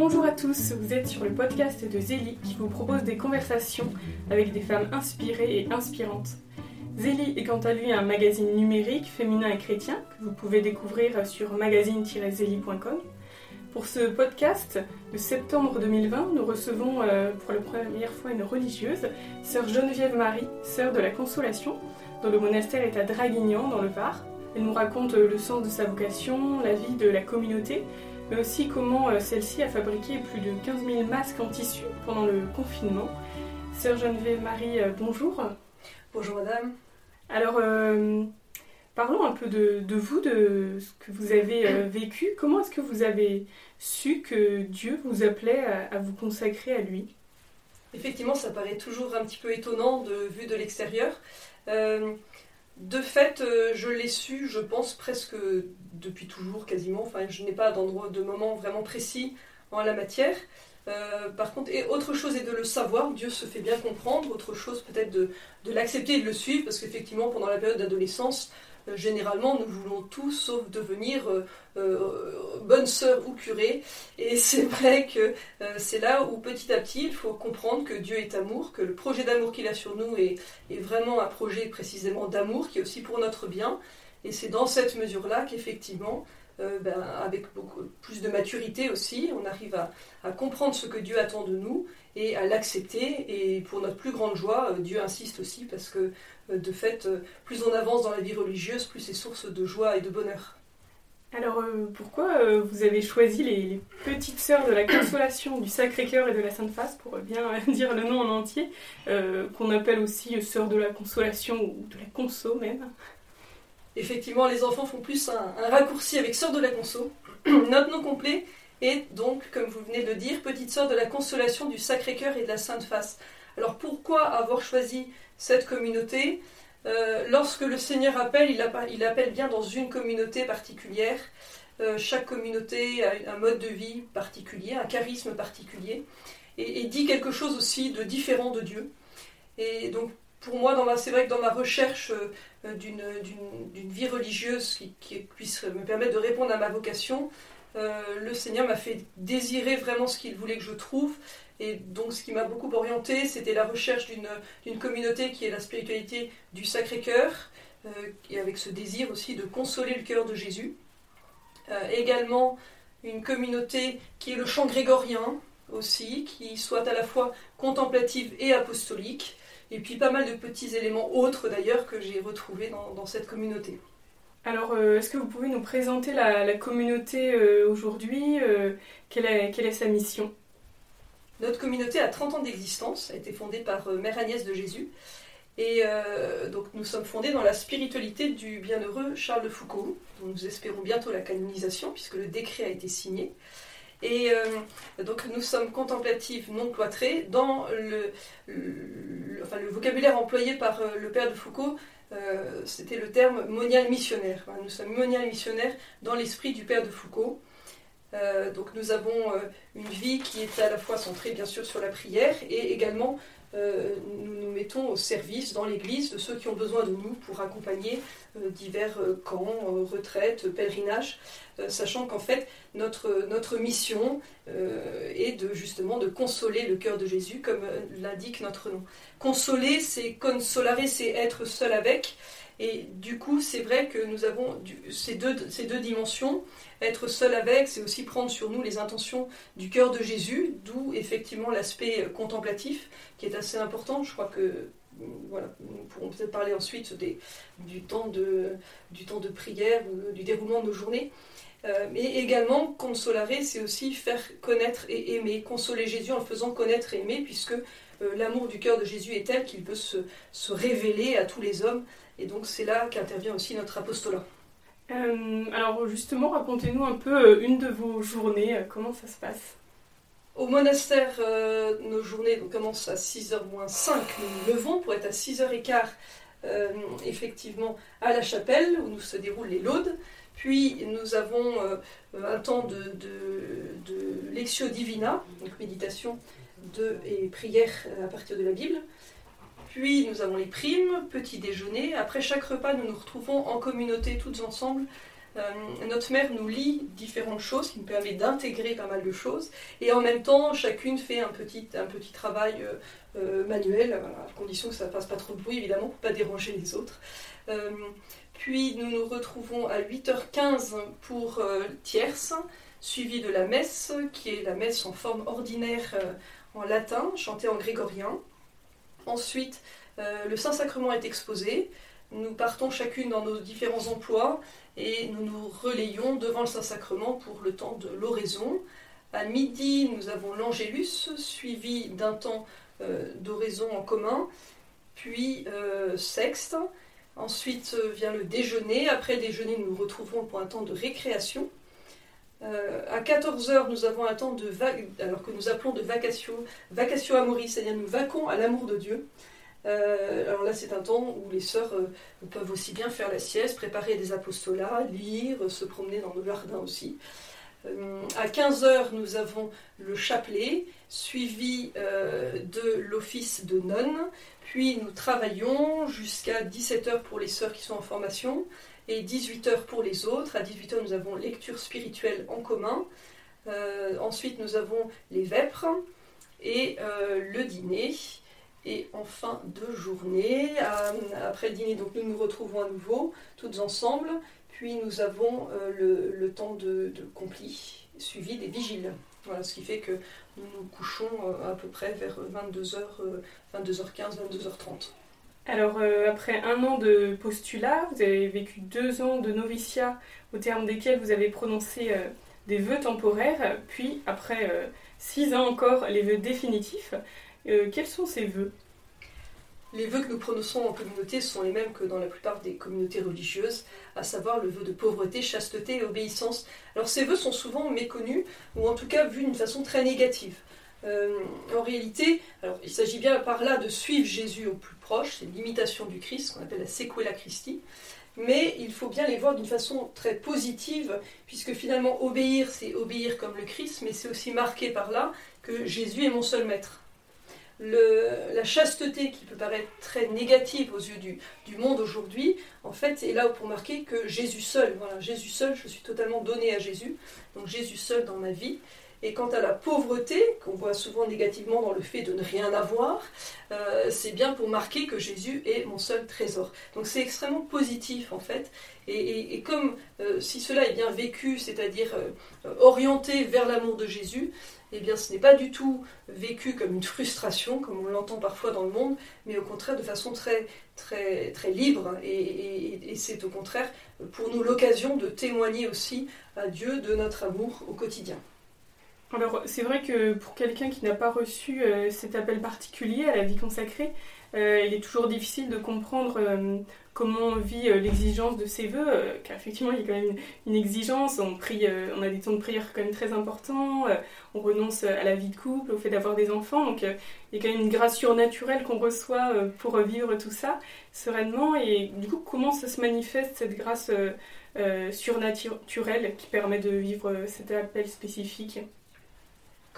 Bonjour à tous, vous êtes sur le podcast de Zélie qui vous propose des conversations avec des femmes inspirées et inspirantes. Zélie est quant à lui un magazine numérique féminin et chrétien que vous pouvez découvrir sur magazine-zélie.com. Pour ce podcast de septembre 2020, nous recevons euh, pour la première fois une religieuse, sœur Geneviève Marie, sœur de la Consolation, dont le monastère est à Draguignan dans le Var. Elle nous raconte le sens de sa vocation, la vie de la communauté, mais aussi comment euh, celle-ci a fabriqué plus de 15 000 masques en tissu pendant le confinement. Sœur Geneviève Marie, euh, bonjour. Bonjour madame. Alors, euh, parlons un peu de, vous, de ce que vous avez vécu. Comment est-ce que vous avez su que Dieu vous appelait à, vous consacrer à lui? Effectivement, ça paraît toujours un petit peu étonnant de vue de l'extérieur. De fait, euh, je l'ai su, je pense, presque depuis toujours, quasiment. Enfin, je n'ai pas d'endroit, de moment vraiment précis en la matière. Euh, par contre, autre chose est de le savoir, Dieu se fait bien comprendre. Autre chose peut-être de, l'accepter et de le suivre, parce qu'effectivement, pendant la période d'adolescence, généralement, nous voulons tout sauf devenir euh, euh, bonne sœur ou curé. Et c'est vrai que c'est là où petit à petit, il faut comprendre que Dieu est amour, que le projet d'amour qu'il a sur nous est, vraiment un projet précisément d'amour qui est aussi pour notre bien. Et c'est dans cette mesure-là qu'effectivement, ben, avec beaucoup plus de maturité aussi, on arrive à, comprendre ce que Dieu attend de nous et à l'accepter. Et pour notre plus grande joie, Dieu insiste aussi parce que euh, de fait, euh, plus on avance dans la vie religieuse, plus c'est source de joie et de bonheur. Alors euh, pourquoi vous avez choisi les, petites sœurs de la consolation du Sacré-Cœur et de la Sainte Face, pour bien dire le nom en entier, qu'on appelle aussi sœurs de la consolation ou de la conso même? Effectivement, les enfants font plus un, raccourci avec sœurs de la conso. Notre nom complet est donc, comme vous venez de le dire, petite sœur de la consolation du Sacré-Cœur et de la Sainte Face. Alors pourquoi avoir choisi cette communauté. Euh, lorsque le Seigneur appelle, il, appelle bien dans une communauté particulière. Euh, chaque communauté a un mode de vie particulier, un charisme particulier, et, dit quelque chose aussi de différent de Dieu. Et donc, pour moi, c'est vrai que dans ma recherche euh, d'une vie religieuse qui, puisse me permettre de répondre à ma vocation, le Seigneur m'a fait désirer vraiment ce qu'il voulait que je trouve, et donc ce qui m'a beaucoup orienté, c'était la recherche d'une communauté qui est la spiritualité du Sacré-Cœur, euh, et avec ce désir aussi de consoler le cœur de Jésus. Euh, également une communauté qui est le chant grégorien aussi, qui soit à la fois contemplative et apostolique, et puis pas mal de petits éléments autres d'ailleurs que j'ai retrouvés dans, cette communauté. Alors, euh, est-ce que vous pouvez nous présenter la, communauté aujourd'hui quelle est sa mission? Notre communauté a 30 ans d'existence, a été fondée par euh, Mère Agnès de Jésus. Et euh, donc nous sommes fondés dans la spiritualité du bienheureux Charles de Foucault, dont nous espérons bientôt la canonisation, puisque le décret a été signé. Et euh, donc nous sommes contemplatifs non cloîtrés dans le, vocabulaire employé par le père de Foucault. C'était le terme monial missionnaire. Nous sommes monial missionnaires dans l'esprit du père de Foucault. Euh, donc nous avons euh, une vie qui est à la fois centrée bien sûr sur la prière et également euh, nous nous mettons au service dans l'Église de ceux qui ont besoin de nous pour accompagner divers camps, retraites, pèlerinages, sachant qu'en fait notre, mission est de justement de consoler le cœur de Jésus comme l'indique notre nom. Consoler, c'est consolare, c'est être seul avec. Et du coup, c'est vrai que nous avons ces deux, ces deux dimensions. Être seul avec, c'est aussi prendre sur nous les intentions du cœur de Jésus, d'où effectivement l'aspect contemplatif qui est assez important. Je crois que voilà, nous pourrons peut-être parler ensuite des, du, temps de, du temps de prière du déroulement de nos journées. Euh, mais également, consolare, c'est aussi faire connaître et aimer. Consoler Jésus en le faisant connaître et aimer, puisque euh, l'amour du cœur de Jésus est tel qu'il peut se, se révéler à tous les hommes et donc c'est là qu'intervient aussi notre apostolat. Euh, alors justement, racontez-nous un peu euh, une de vos journées, euh, comment ça se passe? Au monastère, nos journées commencent à 6h moins 5, nous nous levons pour être à 6h15 effectivement à la chapelle où nous se déroulent les laudes. Puis nous avons un temps de, de, de, lectio divina, donc méditation de, et prière à partir de la Bible. Puis nous avons les primes, petit déjeuner. Après chaque repas, nous nous retrouvons en communauté toutes ensemble notre mère nous lit différentes choses, qui nous permet d'intégrer pas mal de choses, et en même temps, chacune fait un petit, un petit travail manuel, à condition que ça ne fasse pas trop de bruit, évidemment, pour ne pas déranger les autres. puis nous nous retrouvons à 8h15 pour tierce, suivi de la messe, qui est la messe en forme ordinaire en latin, chantée en grégorien. Ensuite, euh, le Saint-Sacrement est exposé. Nous partons chacune dans nos différents emplois et nous nous relayons devant le Saint-Sacrement pour le temps de l'oraison. À midi, nous avons l'Angélus, suivi d'un temps euh, d'oraison en commun, puis euh, sexte. Ensuite vient le déjeuner. Après déjeuner, nous nous retrouvons pour un temps de récréation. Euh, à 14h, nous avons un temps de alors que nous appelons de vacatio, vacatio amoris, c'est-à-dire nous vaquons à l'amour de Dieu. Euh, alors là, c'est un temps où les sœurs euh, peuvent aussi bien faire la sieste, préparer des apostolats, lire, se promener dans nos jardins aussi. à 15h, nous avons le chapelet, suivi de l'office de nonne. Puis nous travaillons jusqu'à 17h pour les sœurs qui sont en formation et 18h pour les autres. À 18h, nous avons lecture spirituelle en commun. Euh, ensuite, nous avons les vêpres et euh, le dîner. Et en fin de journée, après le dîner, donc nous nous retrouvons à nouveau, toutes ensemble. Puis nous avons euh, le, temps de, de, suivi des vigiles. Voilà, ce qui fait que nous nous couchons à peu près vers 22h, 22h15, 22h30. Alors, euh, après un an de postulat, vous avez vécu deux ans de noviciat au terme desquels vous avez prononcé euh, des vœux temporaires, puis après euh, six ans encore, les vœux définitifs. quels sont ces vœux? Les vœux que nous prononçons en communauté sont les mêmes que dans la plupart des communautés religieuses, à savoir le vœu de pauvreté, chasteté et obéissance. Alors ces vœux sont souvent méconnus, ou en tout cas vus d'une façon très négative. Euh, en réalité, alors, il s'agit bien par là de suivre Jésus au plus proche, c'est l'imitation du Christ, qu'on appelle la sequela Christi, mais il faut bien les voir d'une façon très positive, puisque finalement obéir, c'est obéir comme le Christ, mais c'est aussi marqué par là que Jésus est mon seul maître. la chasteté qui peut paraître très négative aux yeux du, du monde aujourd'hui, en fait, est là pour marquer que Jésus seul, voilà, Jésus seul, je suis totalement donné à Jésus, donc Jésus seul dans ma vie, et quant à la pauvreté, qu'on voit souvent négativement dans le fait de ne rien avoir, euh, c'est bien pour marquer que Jésus est mon seul trésor. Donc c'est extrêmement positif en fait. Et, comme euh, si cela est bien vécu, c'est-à-dire euh, orienté vers l'amour de Jésus, eh bien ce n'est pas du tout vécu comme une frustration, comme on l'entend parfois dans le monde, mais au contraire de façon très, très, très libre. et c'est au contraire pour nous l'occasion de témoigner aussi à Dieu de notre amour au quotidien. Alors, c'est vrai que pour quelqu'un qui n'a pas reçu euh, cet appel particulier à la vie consacrée, euh, il est toujours difficile de comprendre euh, comment on vit l'exigence de ses voeux, car effectivement, il y a quand même une, exigence. On, prie, on a des temps de prière quand même très importants, on renonce à la vie de couple, au fait d'avoir des enfants, donc il y a quand même une grâce surnaturelle qu'on reçoit pour vivre tout ça sereinement. Et du coup, comment ça se manifeste cette grâce surnaturelle qui permet de vivre cet appel spécifique?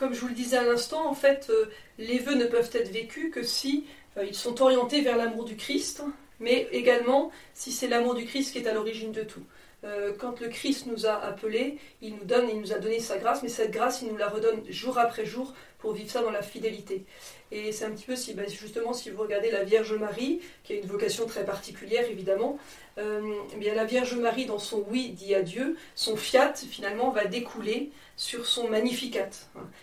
Comme je vous le disais à l'instant, en fait, euh, les vœux ne peuvent être vécus que si euh, ils sont orientés vers l'amour du Christ, mais également si c'est l'amour du Christ qui est à l'origine de tout. Euh, quand le Christ nous a appelés, il nous donne, il nous a donné sa grâce, mais cette grâce, il nous la redonne jour après jour pour vivre ça dans la fidélité. Et c'est un petit peu si, bah, justement, si vous regardez la Vierge Marie, qui a une vocation très particulière évidemment, euh, eh la Vierge Marie, dans son oui dit à Dieu, son fiat finalement va découler sur son magnificat.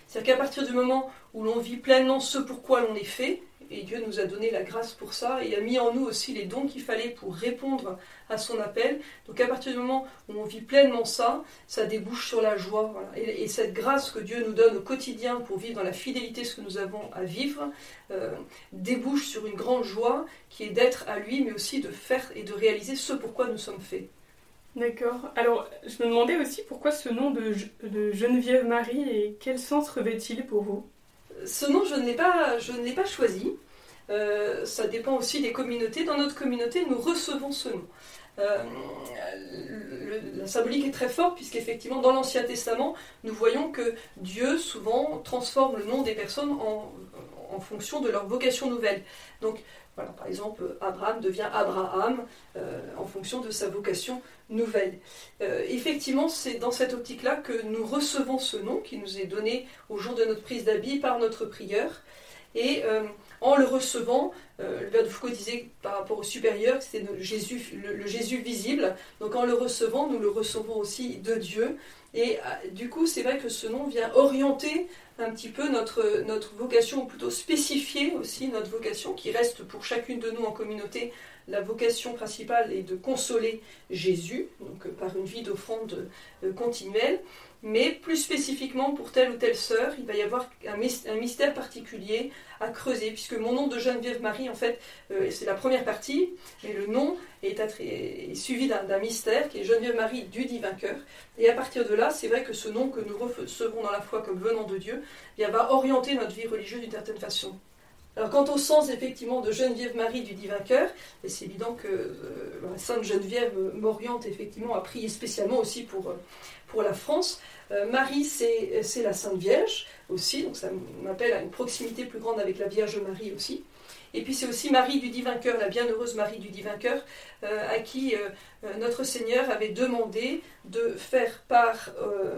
C'est-à-dire qu'à partir du moment où l'on vit pleinement ce pourquoi l'on est fait, et Dieu nous a donné la grâce pour ça et a mis en nous aussi les dons qu'il fallait pour répondre à son appel. Donc à partir du moment où on vit pleinement ça, ça débouche sur la joie. Et, cette grâce que Dieu nous donne au quotidien pour vivre dans la fidélité ce que nous avons à vivre, euh, débouche sur une grande joie qui est d'être à lui, mais aussi de faire et de réaliser ce pourquoi nous sommes faits. D'accord. Alors, je me demandais aussi pourquoi ce nom de, de Geneviève Marie et quel sens revêt-il pour vous? Ce nom, je ne l'ai pas, choisi. Euh, ça dépend aussi des communautés. Dans notre communauté, nous recevons ce nom. Euh, la symbolique est très forte puisqu'effectivement dans l'Ancien Testament, nous voyons que Dieu souvent transforme le nom des personnes en, en, fonction de leur vocation nouvelle. Donc, voilà, par exemple, Abraham devient Abraham en fonction de sa vocation nouvelle. effectivement, c'est dans cette optique-là que nous recevons ce nom qui nous est donné au jour de notre prise d'habit par notre prieur. Et en le recevant, euh, le père de Foucault disait par rapport au supérieur c'était le, Jésus visible. Donc en le recevant, nous le recevons aussi de Dieu. Et euh, du coup, c'est vrai que ce nom vient orienter un petit peu notre, vocation, ou plutôt spécifier aussi notre vocation, qui reste pour chacune de nous en communauté. La vocation principale est de consoler Jésus, donc euh, par une vie d'offrande continuelle. Mais plus spécifiquement pour telle ou telle sœur, il va y avoir un mystère particulier à creuser, puisque mon nom de Geneviève Marie, en fait, euh, c'est la première partie, mais le nom est, suivi d'un mystère qui est Geneviève Marie du divin cœur. Et à partir de là, c'est vrai que ce nom que nous recevons dans la foi comme venant de Dieu, eh va orienter notre vie religieuse d'une certaine façon. Alors quant au sens effectivement de Geneviève Marie du divin cœur, c'est évident que euh, la Sainte Geneviève m'oriente effectivement à prier spécialement aussi pour, euh, pour la France. Euh, Marie, c'est la Sainte Vierge aussi, donc ça m'appelle à une proximité plus grande avec la Vierge Marie aussi. Et puis c'est aussi Marie du Divin Cœur, la bienheureuse Marie du Divin Cœur, euh, à qui euh, notre Seigneur avait demandé de faire part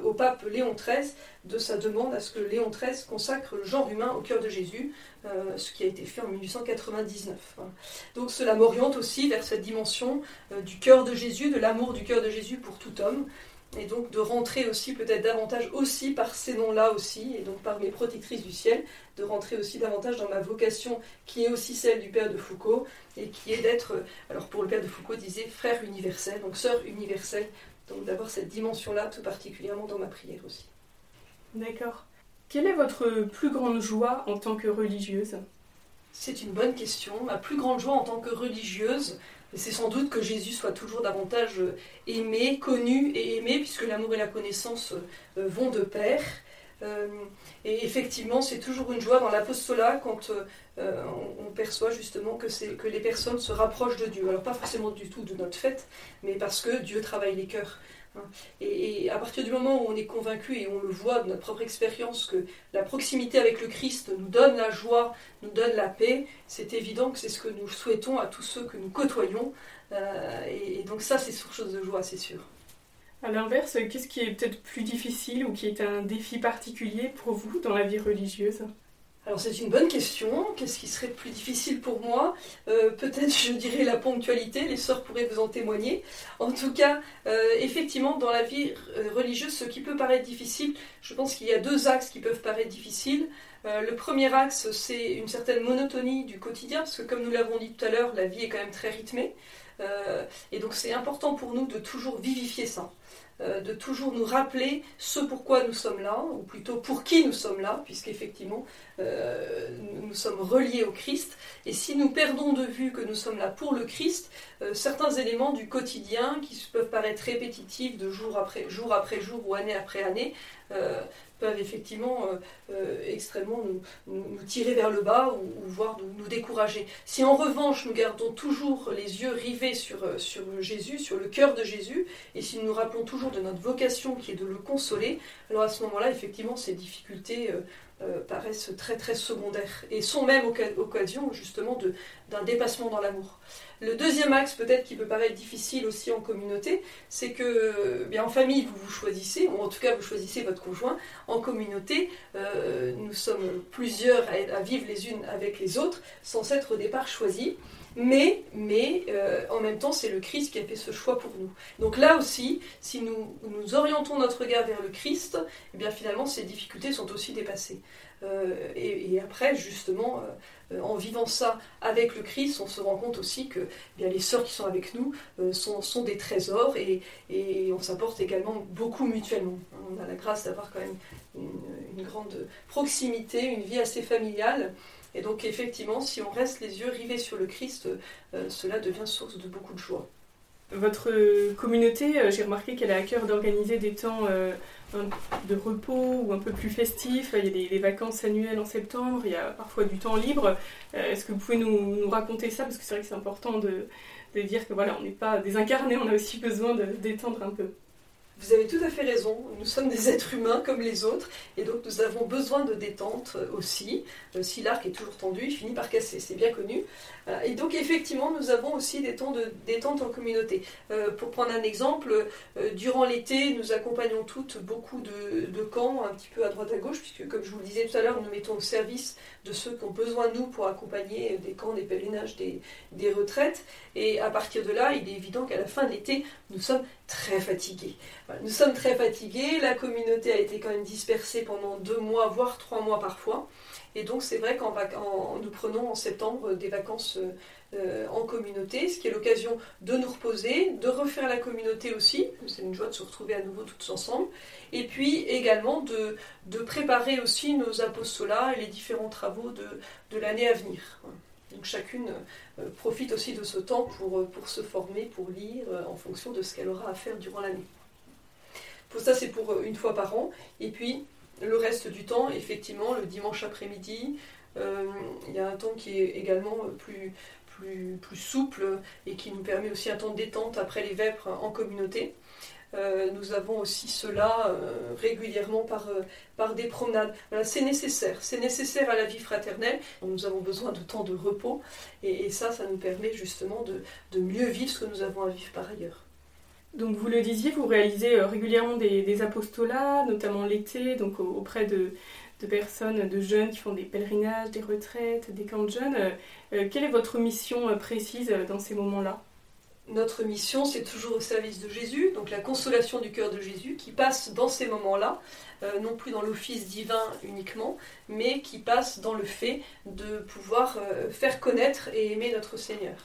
au pape Léon XIII de sa demande à ce que Léon XIII consacre le genre humain au cœur de Jésus, ce qui a été fait en 1899. Donc cela m'oriente aussi vers cette dimension du cœur de Jésus, de l'amour du cœur de Jésus pour tout homme, et donc de rentrer aussi peut-être davantage aussi par ces noms-là aussi, et donc par mes protectrices du ciel, de rentrer aussi davantage dans ma vocation qui est aussi celle du Père de Foucault, et qui est d'être, alors pour le Père de Foucault disait frère universel, donc sœur universelle, donc d'avoir cette dimension-là tout particulièrement dans ma prière aussi. D'accord. Quelle est votre plus grande joie en tant que religieuse? C'est une bonne question. Ma plus grande joie en tant que religieuse, c'est sans doute que Jésus soit toujours davantage euh, aimé, connu et aimé, puisque l'amour et la connaissance euh, vont de pair. Euh, et effectivement, c'est toujours une joie dans l'apostolat quand on, perçoit justement que, que les personnes se rapprochent de Dieu. Alors pas forcément du tout de notre fête, mais parce que Dieu travaille les cœurs. Hein. Et, à partir du moment où on est convaincu et on le voit de notre propre expérience que la proximité avec le Christ nous donne la joie, nous donne la paix, c'est évident que c'est ce que nous souhaitons à tous ceux que nous côtoyons. Euh, et, donc ça, c'est source de joie, c'est sûr. À l'inverse, qu'est-ce qui est peut-être plus difficile ou qui est un défi particulier pour vous dans la vie religieuse? Alors c'est une bonne question. Qu'est-ce qui serait plus difficile pour moi euh, Peut-être je dirais la ponctualité, les sœurs pourraient vous en témoigner. En tout cas, euh, effectivement, dans la vie euh, religieuse, ce qui peut paraître difficile, je pense qu'il y a deux axes qui peuvent paraître difficiles. le premier axe, c'est une certaine monotonie du quotidien, parce que comme nous l'avons dit tout à l'heure, la vie est quand même très rythmée. et donc c'est important pour nous de toujours vivifier ça. Euh, de toujours nous rappeler ce pourquoi nous sommes là, ou plutôt pour qui nous sommes là, puisqu'effectivement euh, nous sommes reliés au Christ. Et si nous perdons de vue que nous sommes là pour le Christ, euh, certains éléments du quotidien qui peuvent paraître répétitifs de jour après jour, après jour ou année après année, peuvent effectivement euh, euh, extrêmement nous, tirer vers le bas ou, voire nous, décourager. Si en revanche nous gardons toujours les yeux rivés sur, euh, sur Jésus, sur le cœur de Jésus, et si nous nous rappelons toujours de notre vocation qui est de le consoler, alors à ce moment-là, effectivement, ces difficultés paraissent très très secondaires et sont même occasion justement d'un dépassement dans l'amour. Le deuxième axe peut-être qui peut paraître difficile aussi en communauté, c'est que euh, bien en famille vous vous choisissez, ou en tout cas vous choisissez votre conjoint. En communauté, euh, nous sommes plusieurs à, vivre les unes avec les autres, sans être au départ choisis. Mais, mais euh, en même temps, c'est le Christ qui a fait ce choix pour nous. Donc là aussi, si nous, nous orientons notre regard vers le Christ, eh bien finalement, ces difficultés sont aussi dépassées. Et, et, après, justement, euh, en vivant ça avec le Christ, on se rend compte aussi que eh les sœurs qui sont avec nous euh, sont, des trésors et, on s'apporte également beaucoup mutuellement. On a la grâce d'avoir quand même une, grande proximité, une vie assez familiale. Et donc effectivement, si on reste les yeux rivés sur le Christ, euh, cela devient source de beaucoup de joie. Votre communauté, j'ai remarqué qu'elle a à cœur d'organiser des temps de repos ou un peu plus festif. Il y a les, vacances annuelles en septembre, il y a parfois du temps libre. Euh, est-ce que vous pouvez nous, raconter ça? Parce que c'est vrai que c'est important de, dire que voilà, on n'est pas désincarné, on a aussi besoin de détendre un peu. Vous avez tout à fait raison, nous sommes des êtres humains comme les autres, et donc nous avons besoin de détente aussi. Euh, si l'arc est toujours tendu, il finit par casser, c'est bien connu. Euh, et donc effectivement, nous avons aussi des temps de détente en communauté. Euh, pour prendre un exemple, durant l'été, nous accompagnons toutes beaucoup de, camps, un petit peu à droite à gauche, puisque comme je vous le disais tout à l'heure, nous mettons au service de ceux qui ont besoin de nous pour accompagner des camps, des pèlerinages, des, des retraites. Et à partir de là, il est évident qu'à la fin de l'été, nous sommes très fatigués. Nous sommes très fatigués, la communauté a été quand même dispersée pendant deux mois, voire trois mois parfois. Et donc c'est vrai qu'en nous prenons en septembre des vacances euh, en communauté, ce qui est l'occasion de nous reposer, de refaire la communauté aussi. C'est une joie de se retrouver à nouveau toutes ensemble. Et puis également de, préparer aussi nos apostolats et les différents travaux de l'année à venir. Donc chacune euh, profite aussi de ce temps pour, pour se former, pour lire euh, en fonction de ce qu'elle aura à faire durant l'année. Pour ça, c'est pour euh, une fois par an. Et puis, le reste du temps, effectivement, le dimanche après-midi, euh, il y a un temps qui est également plus, plus, plus, souple et qui nous permet aussi un temps de détente après les vêpres en communauté. Euh, nous avons aussi cela régulièrement par, par des promenades. c'est nécessaire, c'est nécessaire à la vie fraternelle. Nous avons besoin de temps de repos et, ça, ça nous permet justement de, de mieux vivre ce que nous avons à vivre par ailleurs. Donc vous le disiez, vous réalisez euh, régulièrement des, apostolats, notamment l'été, donc auprès de, personnes, de jeunes qui font des pèlerinages, des retraites, des camps de jeunes. Euh, euh, quelle est votre mission précise dans ces moments-là? Notre mission, c'est toujours au service de Jésus, donc la consolation du cœur de Jésus, qui passe dans ces moments-là, non plus dans l'office divin uniquement, mais qui passe dans le fait de pouvoir faire connaître et aimer notre Seigneur.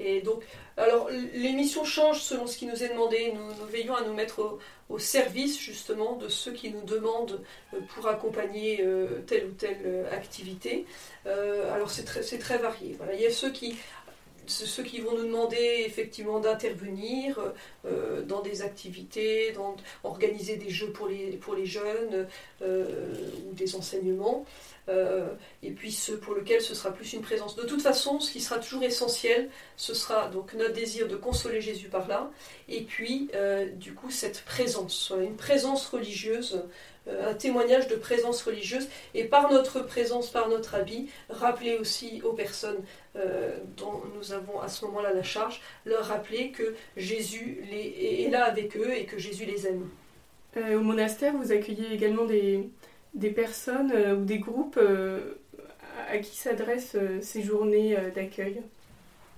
Et donc, alors, les missions changent selon ce qui nous est demandé. Nous, veillons à nous mettre au, service justement de ceux qui nous demandent euh, pour accompagner euh, telle ou telle euh, activité. alors, c'est très, très, varié. Voilà. Il y a ceux qui ceux qui vont nous demander effectivement d'intervenir dans des activités, dans, organiser des jeux pour les, jeunes ou des enseignements. Euh, et puis ceux pour lesquels ce sera plus une présence. De toute façon, ce qui sera toujours essentiel, ce sera donc notre désir de consoler Jésus par là, et puis euh, du coup cette présence, une présence religieuse, euh, un témoignage de présence religieuse, et par notre présence, par notre habit, rappeler aussi aux personnes dont nous avons à ce moment-là la charge, leur rappeler que Jésus est là avec eux et que Jésus les aime. au monastère, vous accueillez également des, des personnes euh, ou des groupes euh, à qui s'adressent euh, ces journées d'accueil?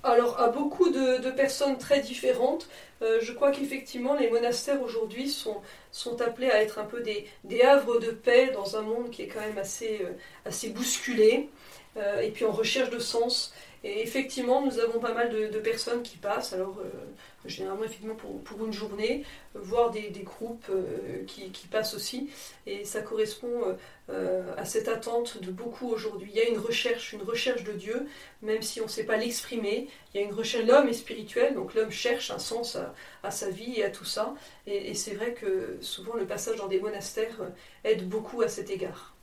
Alors, à beaucoup de, personnes très différentes, je crois qu'effectivement, les monastères aujourd'hui sont, appelés à être un peu des, havres de paix dans un monde qui est quand même assez, assez bousculé, et puis en recherche de sens. Et effectivement, nous avons pas mal de, personnes qui passent. Alors, généralement effectivement pour, une journée, voire des, groupes euh, qui, passent aussi. Et ça correspond euh, à cette attente de beaucoup aujourd'hui. Il y a une recherche, une recherche de Dieu, même si on ne sait pas l'exprimer. Il y a une recherche, l'homme est spirituel, donc l'homme cherche un sens à, sa vie et à tout ça. Et c'est vrai que souvent le passage dans des monastères aide beaucoup à cet égard.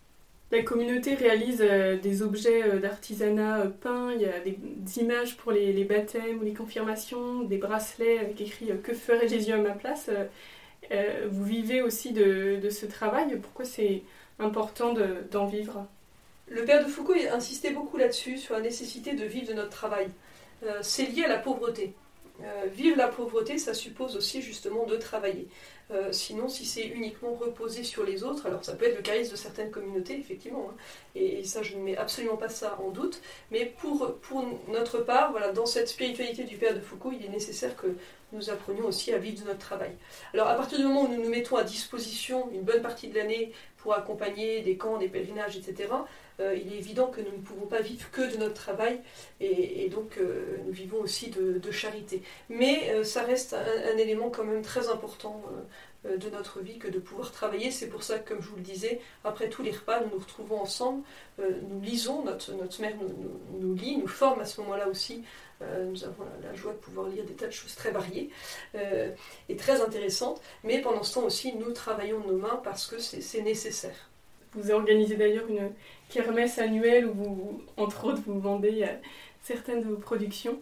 La communauté réalise euh, des objets euh, d'artisanat euh, peints, il y a des, images pour les, baptêmes ou les confirmations, des bracelets avec écrit Que ferait Jésus à ma place Vous vivez aussi de, ce travail, pourquoi c'est important d'en vivre? Le père de Foucault insistait beaucoup là-dessus, sur la nécessité de vivre de notre travail. c'est lié à la pauvreté. Vivre la pauvreté, ça suppose aussi justement de travailler. Euh, sinon, si c'est uniquement reposé sur les autres, alors ça peut être le charisme de certaines communautés, effectivement, hein. et, ça, je ne mets absolument pas ça en doute, mais pour, pour notre part, voilà, dans cette spiritualité du Père de Foucault, il est nécessaire que nous apprenions aussi à vivre de notre travail. Alors, à partir du moment où nous nous mettons à disposition une bonne partie de l'année pour accompagner des camps, des pèlerinages, etc., euh, il est évident que nous ne pouvons pas vivre que de notre travail et, donc euh, nous vivons aussi de, charité. Mais euh, ça reste un, élément quand même très important de notre vie que de pouvoir travailler. C'est pour ça que, comme je vous le disais, après tous les repas, nous nous retrouvons ensemble, nous lisons, notre, notre mère nous, lit, nous forme à ce moment-là aussi. nous avons la, joie de pouvoir lire des tas de choses très variées et très intéressantes. Mais pendant ce temps aussi, nous travaillons nos mains parce que c'est nécessaire. Vous organisez d'ailleurs une kermesse annuelle où, vous, entre autres, vous vendez euh, certaines de vos productions.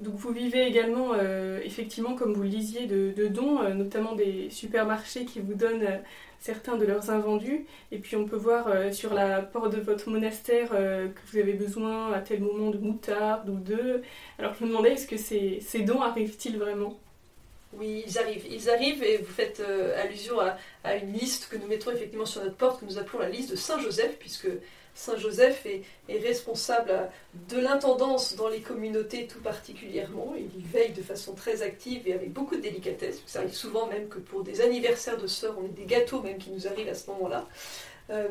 Donc vous vivez également, euh, effectivement, comme vous le disiez, de, dons, euh, notamment des supermarchés qui vous donnent certains de leurs invendus. Et puis on peut voir sur la porte de votre monastère que vous avez besoin à tel moment de moutarde ou de... Alors je me demandais, est-ce que ces, ces dons arrivent-ils vraiment? Oui, ils arrivent. Ils arrivent et vous faites allusion à, une liste que nous mettons effectivement sur notre porte, que nous appelons la liste de Saint Joseph, puisque Saint Joseph est, responsable de l'intendance dans les communautés tout particulièrement. Il y veille de façon très active et avec beaucoup de délicatesse. Ça arrive souvent même que pour des anniversaires de sœurs, on ait des gâteaux même qui nous arrivent à ce moment-là. Euh,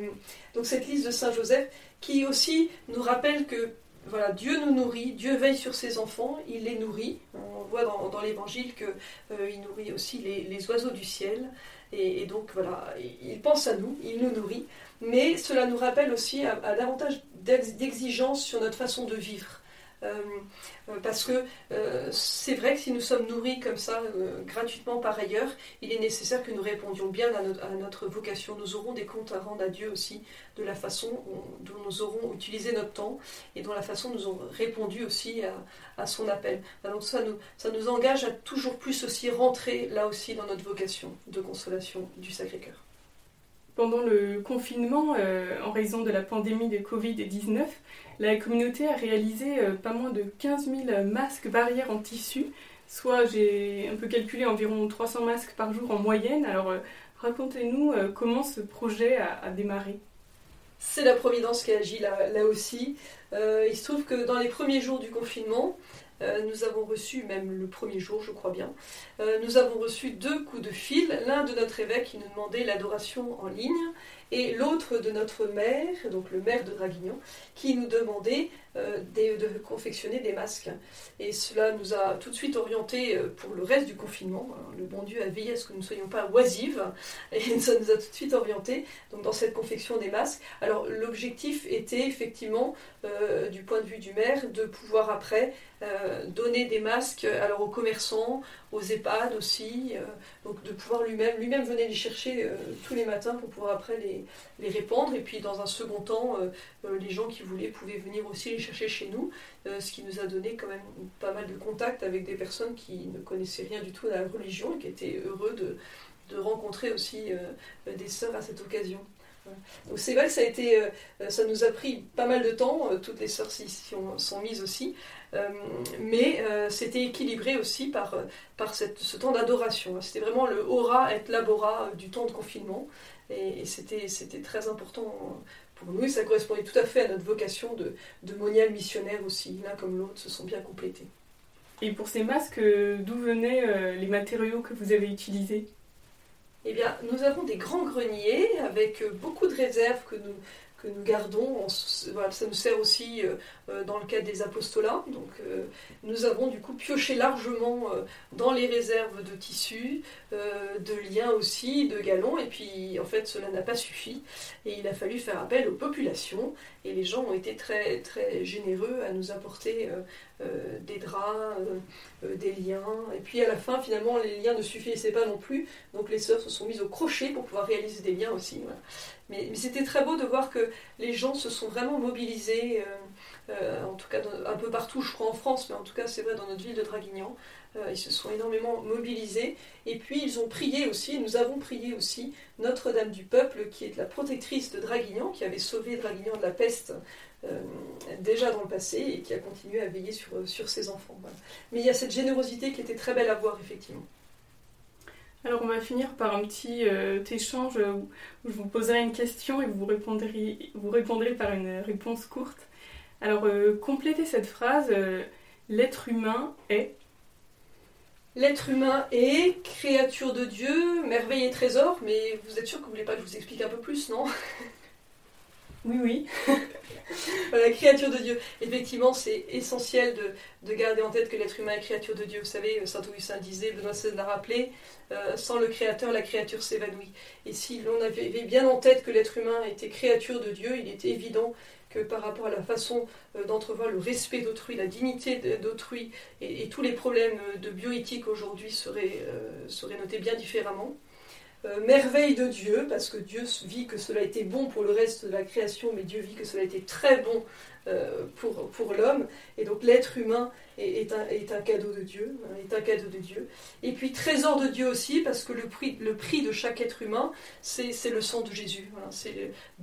donc cette liste de Saint Joseph qui aussi nous rappelle que voilà, Dieu nous nourrit, Dieu veille sur ses enfants, il les nourrit. On voit dans, l'évangile qu'il euh, nourrit aussi les, oiseaux du ciel. Et, donc voilà, il pense à nous, il nous nourrit mais cela nous rappelle aussi à, davantage d'exigence sur notre façon de vivre. Euh, euh, parce que euh, c'est vrai que si nous sommes nourris comme ça gratuitement par ailleurs, il est nécessaire que nous répondions bien à notre, vocation. Nous aurons des comptes à rendre à Dieu aussi de la façon dont nous aurons utilisé notre temps et dont la façon nous aurons répondu aussi à, son appel. Donc ça nous, ça nous engage à toujours plus aussi rentrer là aussi dans notre vocation de consolation du Sacré-Cœur. Pendant le confinement, euh, en raison de la pandémie de Covid-19, la communauté a réalisé euh, pas moins de 15 000 masques barrières en tissu, soit j'ai un peu calculé environ 300 masques par jour en moyenne. Alors euh, racontez-nous comment ce projet a, démarré. C'est la Providence qui agit là, aussi. il se trouve que dans les premiers jours du confinement, euh, nous avons reçu, même le premier jour, je crois bien, euh, nous avons reçu deux coups de fil. L'un de notre évêque qui nous demandait l'adoration en ligne et l'autre de notre maire, donc le maire de Draguignan, qui nous demandait euh, de, confectionner des masques. Et cela nous a tout de suite orientés euh, pour le reste du confinement. Le bon Dieu a veillé à ce que nous ne soyons pas oisives, et ça nous a tout de suite orientés donc, dans cette confection des masques. Alors l'objectif était effectivement, euh, du point de vue du maire, de pouvoir après donner des masques alors aux commerçants, aux EHPAD aussi, donc de pouvoir lui-même, lui-même venir les chercher tous les matins pour pouvoir après les, les répandre. Et puis dans un second temps, les gens qui voulaient pouvaient venir aussi les chercher chez nous, euh, ce qui nous a donné quand même pas mal de contacts avec des personnes qui ne connaissaient rien du tout à la religion et qui étaient heureux de, rencontrer aussi euh, des sœurs à cette occasion. Donc c'est vrai que ça a été, euh, ça nous a pris pas mal de temps, toutes les sœurs s'y sont mises aussi, mais c'était équilibré aussi par, par cette, ce temps d'adoration. C'était vraiment le aura et labora du temps de confinement, et, et c'était très important nous, ça correspondait tout à fait à notre vocation de, de monial missionnaire aussi. L'un comme l'autre se sont bien complétés. Et pour ces masques, d'où venaient euh, les matériaux que vous avez utilisés? Eh bien, nous avons des grands greniers avec euh, beaucoup de réserves que nous, que nous gardons. ça nous sert aussi euh, dans le cadre des apostolats. Donc, nous avons du coup pioché largement dans les réserves de tissus, de liens aussi, de galons. Et puis, en fait, cela n'a pas suffi. Et il a fallu faire appel aux populations. Et les gens ont été très, très généreux à nous apporter des draps, des liens. Et puis, à la fin, finalement, les liens ne suffisaient pas non plus. Donc, les sœurs se sont mises au crochet pour pouvoir réaliser des liens aussi. Mais, c'était très beau de voir que les gens se sont vraiment mobilisés, euh, euh, en tout cas un peu partout, je crois en France, mais en tout cas c'est vrai dans notre ville de Draguignan. Euh, ils se sont énormément mobilisés et puis ils ont prié aussi, nous avons prié aussi Notre-Dame du Peuple, qui est la protectrice de Draguignan, qui avait sauvé Draguignan de la peste déjà dans le passé et qui a continué à veiller sur, ses enfants. Mais il y a cette générosité qui était très belle à voir, effectivement. Alors on va finir par un petit euh, échange où, je vous poserai une question et vous vous répondrez par une réponse courte. Alors euh, complétez cette phrase, euh, l'être humain est... L'être humain est créature de Dieu, merveille et trésor, mais vous êtes sûr que vous voulez pas que je vous explique un peu plus, non? Oui, oui. la créature de Dieu. Effectivement, c'est essentiel de, garder en tête que l'être humain est créature de Dieu. Vous savez, Saint Augustin disait, Benoît XVI l'a rappelé, euh, sans le Créateur, la créature s'évanouit. Et si l'on avait bien en tête que l'être humain était créature de Dieu, il était évident par rapport à la façon euh, d'entrevoir le respect d'autrui, la dignité d'autrui et, tous les problèmes de bioéthique aujourd'hui seraient, euh, notés bien différemment. Euh, merveille de Dieu, parce que Dieu vit que cela était bon pour le reste de la création, mais Dieu vit que cela était très bon pour, pour l'homme. Et donc l'être humain est, un, est, un, cadeau de Dieu, hein, est un cadeau de Dieu. Et puis trésor de Dieu aussi, parce que le prix, le prix de chaque être humain, c'est le sang de Jésus. Voilà,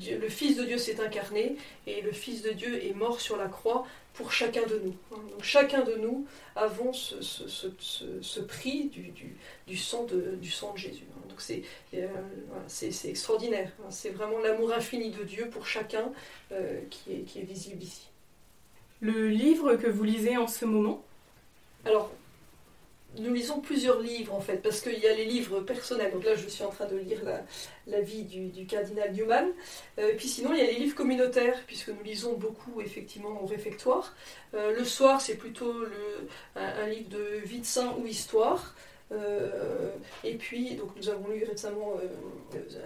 le, le Fils de Dieu s'est incarné, et le Fils de Dieu est mort sur la croix pour chacun de nous. Hein. Donc chacun de nous avons ce, ce, ce, ce prix du, du, du, sang de, du sang de Jésus. Hein. Donc c'est euh, extraordinaire. C'est vraiment l'amour infini de Dieu pour chacun euh, qui, est, qui est visible ici. Le livre que vous lisez en ce moment? Alors, nous lisons plusieurs livres en fait, parce qu'il y a les livres personnels. Donc là, je suis en train de lire la, vie du, cardinal Newman. Euh, puis sinon, il y a les livres communautaires, puisque nous lisons beaucoup effectivement au réfectoire. Euh, le soir, c'est plutôt un, livre de vie de saint ou histoire. Euh, et puis, donc nous avons lu récemment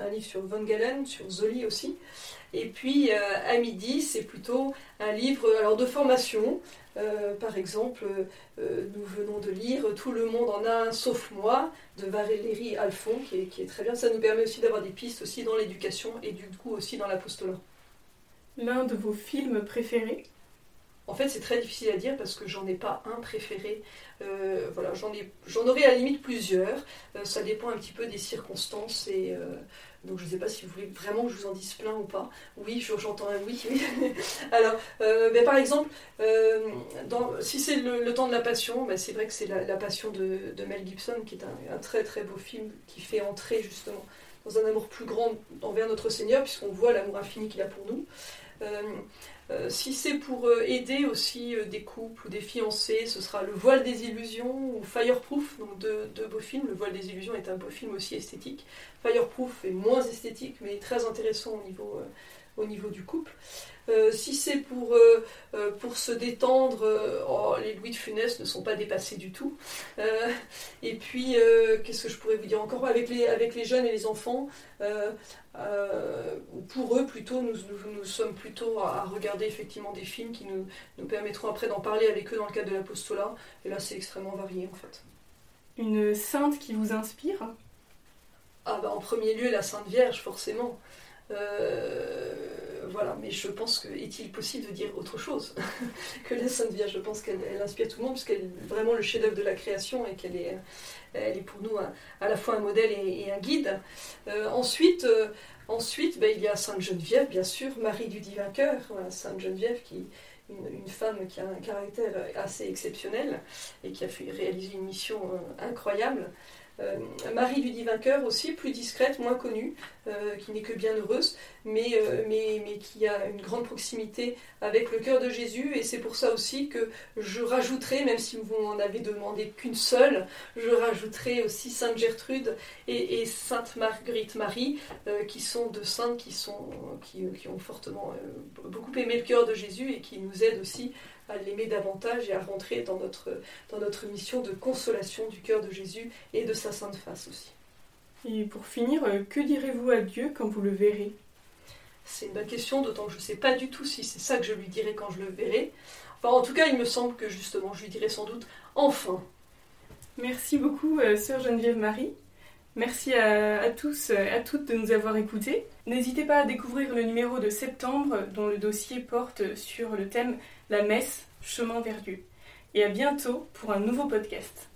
un livre sur Von Galen, sur Zoli aussi. Et puis, à midi, c'est plutôt un livre alors, de formation, euh, par exemple, euh, nous venons de lire Tout le monde en a un sauf moi de Valérie Alphon, qui est, qui est très bien. Ça nous permet aussi d'avoir des pistes aussi dans l'éducation et du coup aussi dans l'apostolat. L'un de vos films préférés? En fait, c'est très difficile à dire parce que j'en ai pas un préféré. Euh, voilà, j'en ai, j'en aurais à la limite plusieurs. ça dépend un petit peu des circonstances et donc je ne sais pas si vous voulez vraiment que je vous en dise plein ou pas. Oui, j'entends un oui. Alors, euh, par exemple, euh, si c'est le, temps de la passion, ben, c'est vrai que c'est la, passion de, Mel Gibson, qui est un, très très beau film qui fait entrer justement dans un amour plus grand envers notre Seigneur, puisqu'on voit l'amour infini qu'il a pour nous. Euh, euh, si c'est pour euh, aider aussi des couples ou des fiancés, ce sera Le Voile des Illusions ou Fireproof, donc deux, beaux films. Le Voile des Illusions est un beau film aussi esthétique. Fireproof est moins esthétique, mais très intéressant au niveau, au niveau du couple. Euh, si c'est pour, euh, euh, pour se détendre, oh, les Louis de Funès ne sont pas dépassés du tout. et puis, qu'est-ce que je pourrais vous dire encore avec les, avec les jeunes et les enfants Pour eux, plutôt, nous, nous, sommes plutôt à, regarder effectivement des films qui nous, nous permettront après d'en parler avec eux dans le cadre de l'apostolat. Et là, c'est extrêmement varié en fait. Une sainte qui vous inspire? Ah bah, En premier lieu, la Sainte Vierge, forcément. Euh, voilà, mais je pense que est-il possible de dire autre chose que la Sainte Vierge Je pense qu'elle inspire tout le monde puisqu'elle est vraiment le chef-d'œuvre de la création et qu'elle est, pour nous à la fois un modèle et, un guide. Euh, ensuite, euh, ensuite ben, il y a Sainte Geneviève, bien sûr, Marie du Divin Cœur, Sainte Geneviève qui une, une, femme qui a un caractère assez exceptionnel et qui a fait réaliser une mission incroyable. Euh, Marie du Divin Cœur aussi, plus discrète, moins connue, euh, qui n'est que bien heureuse, mais, euh, mais, mais, qui a une grande proximité avec le cœur de Jésus. Et c'est pour ça aussi que je rajouterai, même si vous m'en avez demandé qu'une seule, je rajouterai aussi Sainte Gertrude et, Sainte Marguerite Marie, qui sont deux saintes qui, sont, qui, qui ont fortement beaucoup aimé le cœur de Jésus et qui nous aident aussi à l'aimer davantage et à rentrer dans notre, dans notre mission de consolation du cœur de Jésus et de sa sainte face aussi. Et pour finir, euh, que direz-vous à Dieu quand vous le verrez? C'est une bonne question, d'autant que je ne sais pas du tout si c'est ça que je lui dirai quand je le verrai. Enfin, en tout cas, il me semble que justement, je lui dirai sans doute enfin. Merci beaucoup, euh, sœur Geneviève Marie. Merci à, à, tous, à toutes de nous avoir écoutés. N'hésitez pas à découvrir le numéro de septembre dont le dossier porte sur le thème La messe, chemin vers Dieu. Et à bientôt pour un nouveau podcast.